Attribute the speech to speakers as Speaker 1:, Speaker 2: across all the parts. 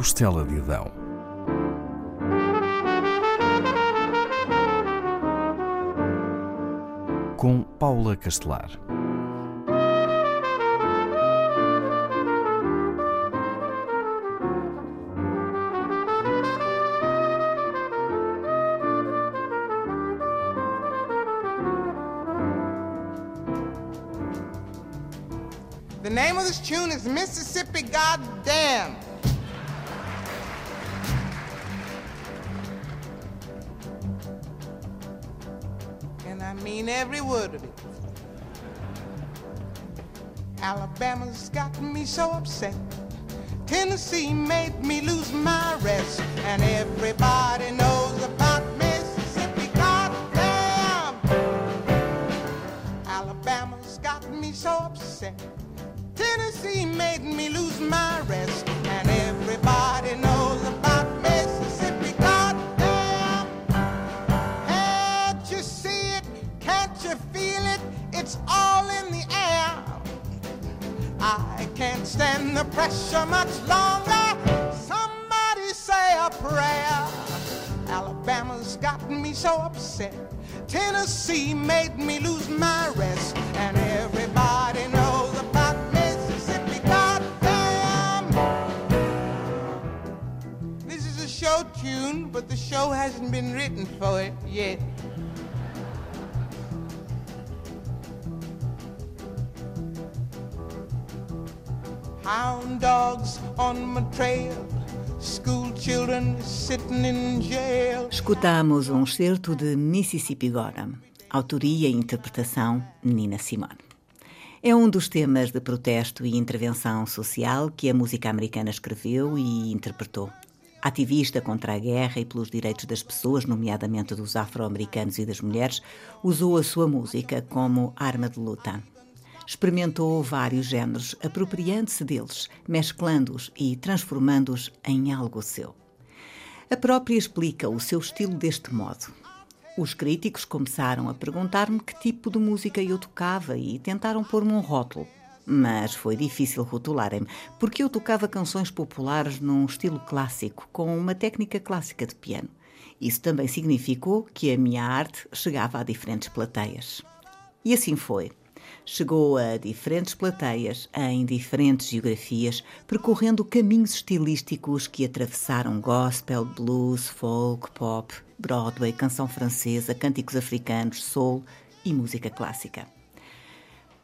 Speaker 1: Costela de Adão. Com Paula Castelar.
Speaker 2: The name of this tune is Mississippi Goddamn. I mean every word of it. Alabama's got me so upset. Tennessee made me lose my rest. And everybody knows about Mississippi. Goddamn! Alabama's got me so upset. Tennessee made me lose my you feel it? It's all in the air. I can't stand the pressure much longer. Somebody say a prayer. Alabama's gotten me so upset. Tennessee made me lose my rest. And everybody knows about Mississippi. Goddamn! This is a show tune, but the show hasn't been written for it yet. Hound dogs on my trail.
Speaker 3: Escutamos um excerto de Mississippi Goddam, autoria e interpretação Nina Simone. É um dos temas de protesto e intervenção social que a música americana escreveu e interpretou. Ativista contra a guerra e pelos direitos das pessoas, nomeadamente dos afro-americanos e das mulheres, usou a sua música como arma de luta. Experimentou vários géneros, apropriando-se deles, mesclando-os e transformando-os em algo seu. A própria explica o seu estilo deste modo. Os críticos começaram a perguntar-me que tipo de música eu tocava e tentaram pôr-me um rótulo. Mas foi difícil rotularem-me, porque eu tocava canções populares num estilo clássico, com uma técnica clássica de piano. Isso também significou que a minha arte chegava a diferentes plateias. E assim foi. Chegou a diferentes plateias, em diferentes geografias, percorrendo caminhos estilísticos que atravessaram gospel, blues, folk, pop, Broadway, canção francesa, cânticos africanos, soul e música clássica.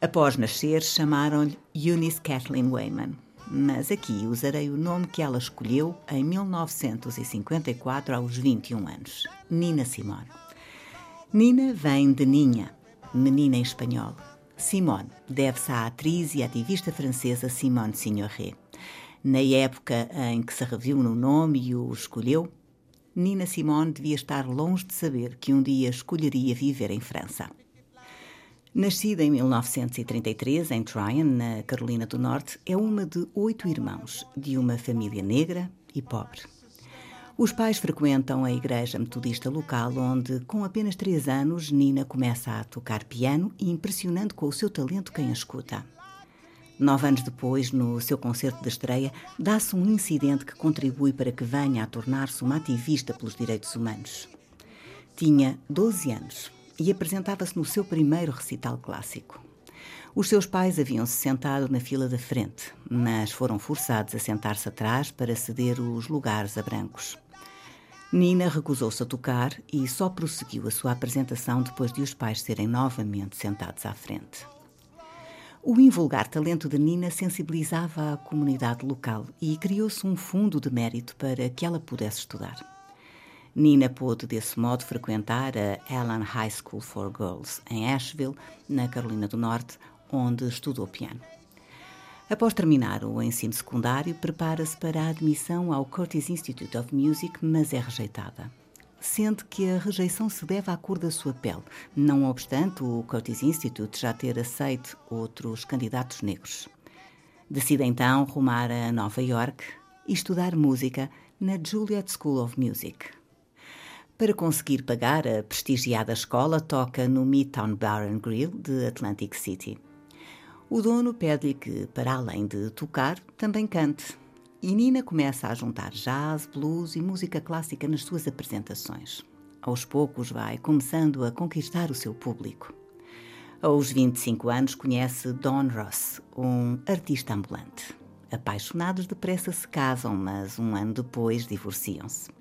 Speaker 3: Após nascer, chamaram-lhe Eunice Kathleen Wayman, mas aqui usarei o nome que ela escolheu em 1954, aos 21 anos: Nina Simone. Nina vem de Ninha, menina em espanhol. Simone deve-se à atriz e ativista francesa Simone Signoret. Na época em que se reviu no nome e o escolheu, Nina Simone devia estar longe de saber que um dia escolheria viver em França. Nascida em 1933 em Tryon, na Carolina do Norte, é uma de oito irmãos, de uma família negra e pobre. Os pais frequentam a igreja metodista local, onde, com apenas três anos, Nina começa a tocar piano e impressionando com o seu talento quem a escuta. Nove anos depois, no seu concerto de estreia, dá-se um incidente que contribui para que venha a tornar-se uma ativista pelos direitos humanos. Tinha 12 anos e apresentava-se no seu primeiro recital clássico. Os seus pais haviam-se sentado na fila da frente, mas foram forçados a sentar-se atrás para ceder os lugares a brancos. Nina recusou-se a tocar e só prosseguiu a sua apresentação depois de os pais serem novamente sentados à frente. O invulgar talento de Nina sensibilizava a comunidade local e criou-se um fundo de mérito para que ela pudesse estudar. Nina pôde, desse modo, frequentar a Allen High School for Girls, em Asheville, na Carolina do Norte, onde estudou piano. Após terminar o ensino secundário, prepara-se para a admissão ao Curtis Institute of Music, mas é rejeitada. Sente que a rejeição se deve à cor da sua pele, não obstante o Curtis Institute já ter aceito outros candidatos negros. Decide então rumar a Nova York e estudar música na Juilliard School of Music. Para conseguir pagar a prestigiada escola, toca no Midtown Bar and Grill de Atlantic City. O dono pede-lhe que, para além de tocar, também cante. E Nina começa a juntar jazz, blues e música clássica nas suas apresentações. Aos poucos vai começando a conquistar o seu público. Aos 25 anos conhece Don Ross, um artista ambulante. Apaixonados depressa se casam, mas um ano depois divorciam-se.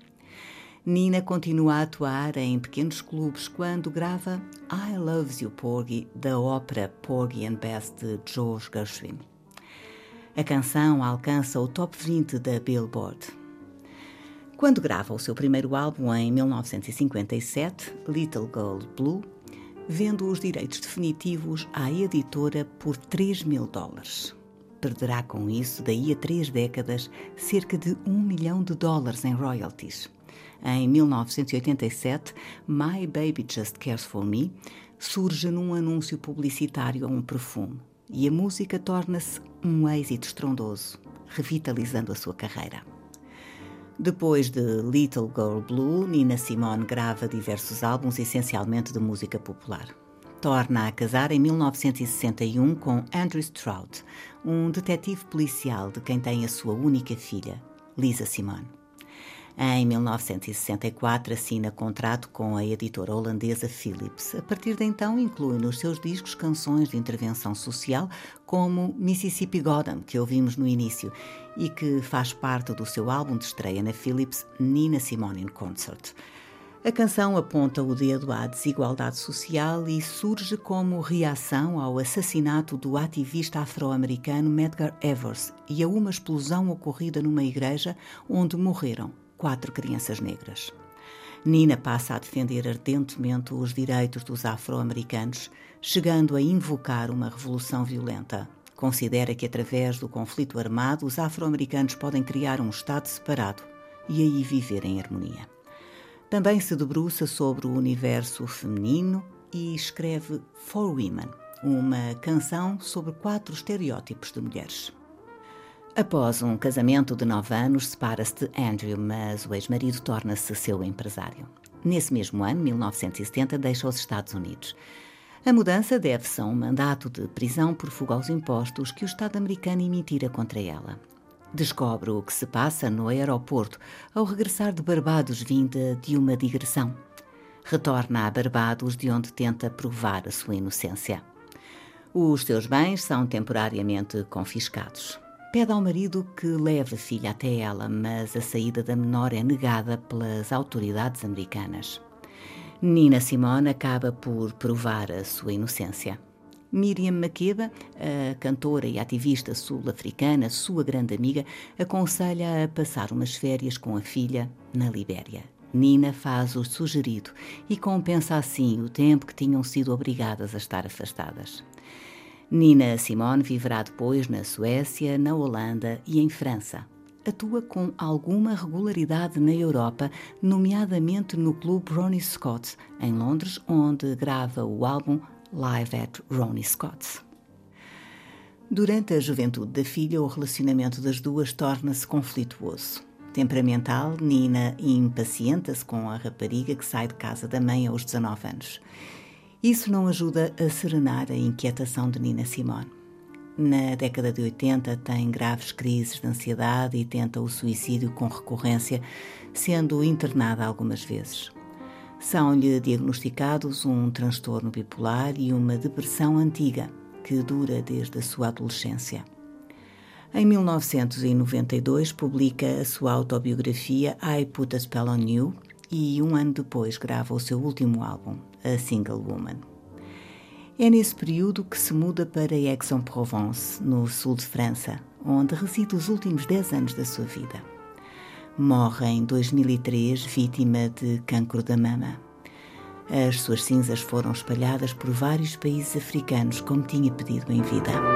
Speaker 3: Nina continua a atuar em pequenos clubes quando grava I Loves You Porgy, da ópera Porgy and Bess de George Gershwin. A canção alcança o top 20 da Billboard. Quando grava o seu primeiro álbum em 1957, Little Gold Blue, vendo os direitos definitivos à editora por 3 mil dólares. Perderá com isso, daí a três décadas, cerca de um milhão de dólares em royalties. Em 1987, My Baby Just Cares for Me surge num anúncio publicitário a um perfume e a música torna-se um êxito estrondoso, revitalizando a sua carreira. Depois de Little Girl Blue, Nina Simone grava diversos álbuns, essencialmente de música popular. Torna a casar em 1961 com Andrew Stroud, um detetive policial de quem tem a sua única filha, Lisa Simone. Em 1964 assina contrato com a editora holandesa Philips. A partir de então inclui nos seus discos canções de intervenção social como Mississippi Goddam, que ouvimos no início, e que faz parte do seu álbum de estreia na Philips, Nina Simone in Concert. A canção aponta o dedo à desigualdade social e surge como reação ao assassinato do ativista afro-americano Medgar Evers e a uma explosão ocorrida numa igreja onde morreram quatro crianças negras. Nina passa a defender ardentemente os direitos dos afro-americanos, chegando a invocar uma revolução violenta. Considera que, através do conflito armado, os afro-americanos podem criar um Estado separado e aí viver em harmonia. Também se debruça sobre o universo feminino e escreve For Women, uma canção sobre quatro estereótipos de mulheres. Após um casamento de nove anos, separa-se de Andrew, mas o ex-marido torna-se seu empresário. Nesse mesmo ano, 1970, deixa os Estados Unidos. A mudança deve-se a um mandato de prisão por fuga aos impostos que o Estado americano emitira contra ela. Descobre o que se passa no aeroporto ao regressar de Barbados, vinda de uma digressão. Retorna a Barbados, de onde tenta provar a sua inocência. Os seus bens são temporariamente confiscados. Pede ao marido que leve a filha até ela, mas a saída da menor é negada pelas autoridades americanas. Nina Simone acaba por provar a sua inocência. Miriam Makeba, a cantora e ativista sul-africana, sua grande amiga, aconselha a passar umas férias com a filha na Libéria. Nina faz o sugerido e compensa assim o tempo que tinham sido obrigadas a estar afastadas. Nina Simone viverá depois na Suécia, na Holanda e em França. Atua com alguma regularidade na Europa, nomeadamente no clube Ronnie Scott, em Londres, onde grava o álbum Live at Ronnie Scott's. Durante a juventude da filha, o relacionamento das duas torna-se conflituoso. Temperamental, Nina impacienta-se com a rapariga que sai de casa da mãe aos 19 anos. Isso não ajuda a serenar a inquietação de Nina Simone. Na década de 80 tem graves crises de ansiedade e tenta o suicídio com recorrência, sendo internada algumas vezes. São-lhe diagnosticados um transtorno bipolar e uma depressão antiga, que dura desde a sua adolescência. Em 1992 publica a sua autobiografia I Put a Spell on You e um ano depois grava o seu último álbum, a Single Woman. É nesse período que se muda para Aix-en-Provence, no sul de França, onde reside os últimos 10 anos da sua vida. Morre em 2003 vítima de cancro da mama. As suas cinzas foram espalhadas por vários países africanos, como tinha pedido em vida.